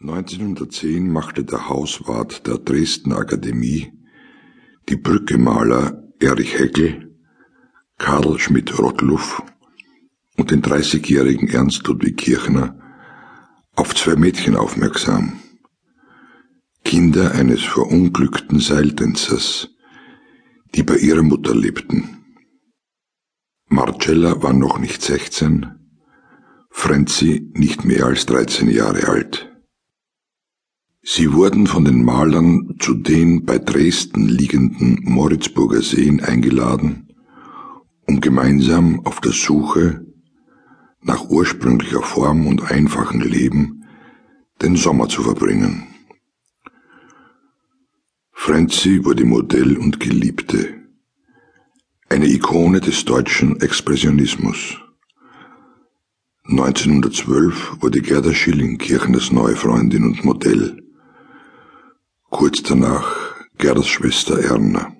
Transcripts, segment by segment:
1910 machte der Hauswart der Dresdner Akademie die Brückemaler Erich Heckel, Karl Schmidt-Rottluff und den 30-jährigen Ernst Ludwig Kirchner auf zwei Mädchen aufmerksam. Kinder eines verunglückten Seiltänzers, die bei ihrer Mutter lebten. Marcella war noch nicht 16, Frenzi nicht mehr als 13 Jahre alt. Sie wurden von den Malern zu den bei Dresden liegenden Moritzburger Seen eingeladen, um gemeinsam auf der Suche nach ursprünglicher Form und einfachem Leben den Sommer zu verbringen. Franzi wurde Modell und Geliebte, eine Ikone des deutschen Expressionismus. 1912 wurde Gerda Schilling Kirchners neue Freundin und Modell. Kurz danach Gerdas Schwester Erna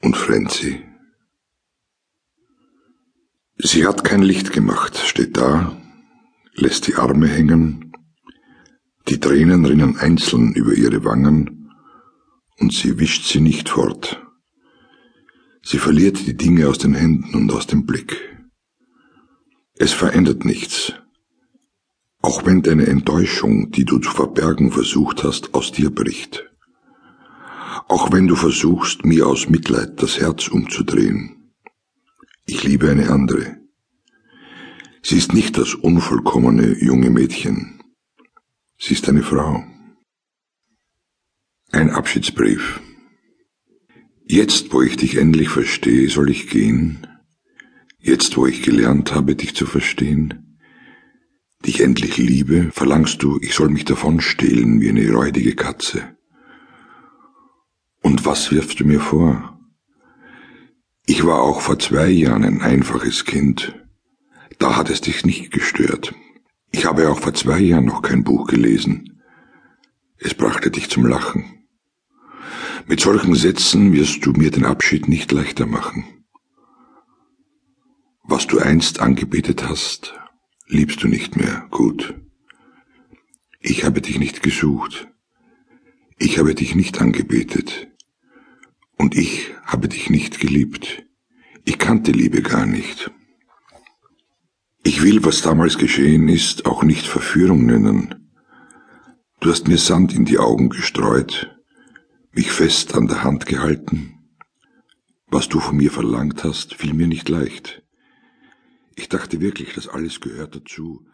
und Frenzi. Sie hat kein Licht gemacht, steht da, lässt die Arme hängen, die Tränen rinnen einzeln über ihre Wangen und sie wischt sie nicht fort. Sie verliert die Dinge aus den Händen und aus dem Blick. Es verändert nichts, auch wenn deine Enttäuschung, die du zu verbergen versucht hast, aus dir bricht. Auch wenn du versuchst, mir aus Mitleid das Herz umzudrehen. Ich liebe eine andere. Sie ist nicht das unvollkommene junge Mädchen. Sie ist eine Frau. Ein Abschiedsbrief. Jetzt, wo ich dich endlich verstehe, soll ich gehen. Jetzt, wo ich gelernt habe, dich zu verstehen dich endlich liebe, verlangst du, ich soll mich davon stehlen wie eine räudige Katze. Und was wirfst du mir vor? Ich war auch vor zwei Jahren ein einfaches Kind. Da hat es dich nicht gestört. Ich habe auch vor zwei Jahren noch kein Buch gelesen. Es brachte dich zum Lachen. Mit solchen Sätzen wirst du mir den Abschied nicht leichter machen. Was du einst angebetet hast, liebst du nicht mehr, gut. Ich habe dich nicht gesucht. Ich habe dich nicht angebetet. Und ich habe dich nicht geliebt. Ich kannte Liebe gar nicht. Ich will, was damals geschehen ist, auch nicht Verführung nennen. Du hast mir Sand in die Augen gestreut, mich fest an der Hand gehalten. Was du von mir verlangt hast, fiel mir nicht leicht. Ich dachte wirklich, das alles gehört dazu,